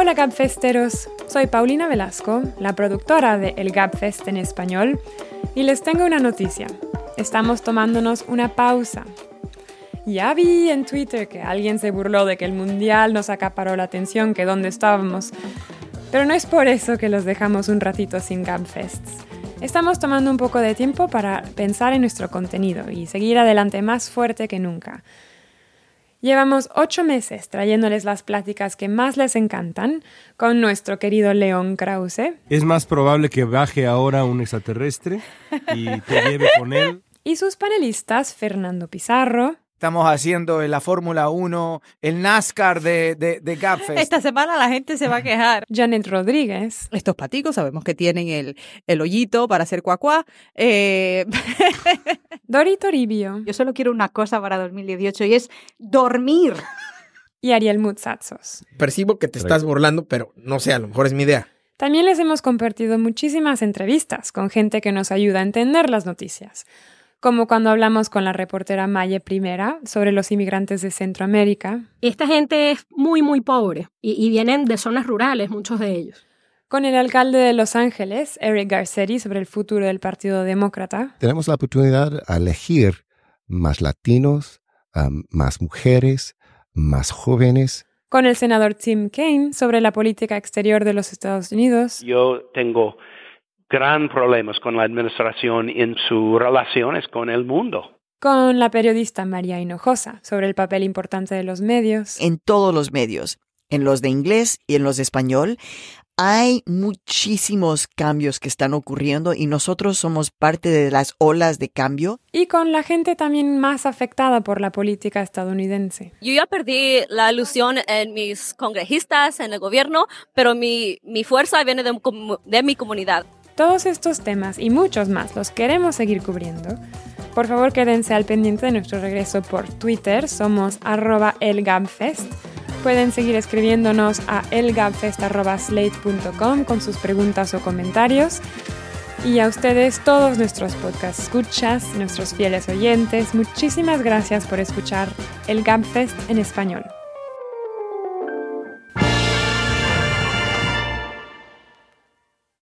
Hola Gabfesteros, soy Paulina Velasco, la productora de El Gabfest en español, y les tengo una noticia. Estamos tomándonos una pausa. Ya vi en Twitter que alguien se burló de que el Mundial nos acaparó la atención que donde estábamos, pero no es por eso que los dejamos un ratito sin Gabfests. Estamos tomando un poco de tiempo para pensar en nuestro contenido y seguir adelante más fuerte que nunca. Llevamos ocho meses trayéndoles las pláticas que más les encantan con nuestro querido León Krause. Es más probable que baje ahora un extraterrestre y te lleve con él. Y sus panelistas Fernando Pizarro, Estamos haciendo la Fórmula 1, el NASCAR de, de, de Gabfest. Esta semana la gente se va a quejar. Janet Rodríguez, Estos paticos sabemos que tienen el, el hoyito para hacer cuacuá. Eh, Dori Toribio Yo solo quiero una cosa para 2018 y es dormir. y Ariel Mutsatsos. Percibo que te estás burlando, pero no sé, a lo mejor es mi idea. También les hemos compartido muchísimas entrevistas con gente que nos ayuda a entender las noticias, como cuando hablamos con la reportera Maye Primera sobre los inmigrantes de Centroamérica, Esta gente es muy, muy pobre y, y vienen de zonas rurales, muchos de ellos. con el alcalde de Los Ángeles, Eric Garcetti, sobre el futuro del Partido Demócrata, tenemos la oportunidad a elegir más latinos, um, más mujeres, más jóvenes. con el senador Tim Kaine sobre la política exterior de los Estados Unidos, Yo tengo gran problemas con la administración en sus relaciones con el mundo. con la periodista María Hinojosa sobre el papel importante de los medios, en todos los medios, en los de inglés y en los de español. Hay muchísimos cambios que están ocurriendo y nosotros somos parte de las olas de cambio. y con la gente también más afectada por la política estadounidense. Yo ya perdí la ilusión en mis congresistas, en el gobierno, pero mi, mi fuerza viene de, de mi comunidad. Todos estos temas y muchos más los queremos seguir cubriendo. Por favor, quédense al pendiente de nuestro regreso por Twitter. Somos arroba elgabfest. Pueden seguir escribiéndonos a elgabfest.slate.com con sus preguntas o comentarios. Y a ustedes, todos nuestros podcast escuchas, nuestros fieles oyentes, muchísimas gracias por escuchar el Gabfest en español.